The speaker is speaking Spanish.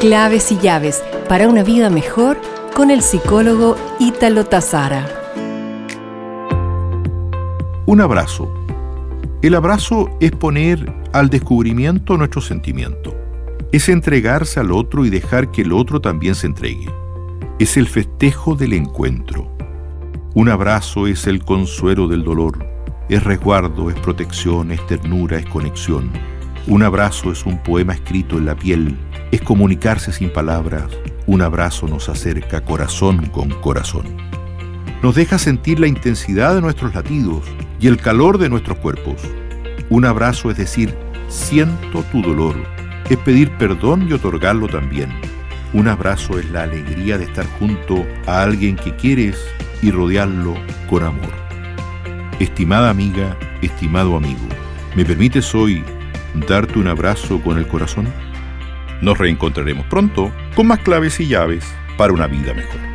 Claves y llaves para una vida mejor con el psicólogo Ítalo Tazara. Un abrazo. El abrazo es poner al descubrimiento nuestro sentimiento. Es entregarse al otro y dejar que el otro también se entregue. Es el festejo del encuentro. Un abrazo es el consuelo del dolor. Es resguardo, es protección, es ternura, es conexión. Un abrazo es un poema escrito en la piel es comunicarse sin palabras. Un abrazo nos acerca corazón con corazón. Nos deja sentir la intensidad de nuestros latidos y el calor de nuestros cuerpos. Un abrazo es decir, siento tu dolor. Es pedir perdón y otorgarlo también. Un abrazo es la alegría de estar junto a alguien que quieres y rodearlo con amor. Estimada amiga, estimado amigo, ¿me permites hoy darte un abrazo con el corazón? Nos reencontraremos pronto con más claves y llaves para una vida mejor.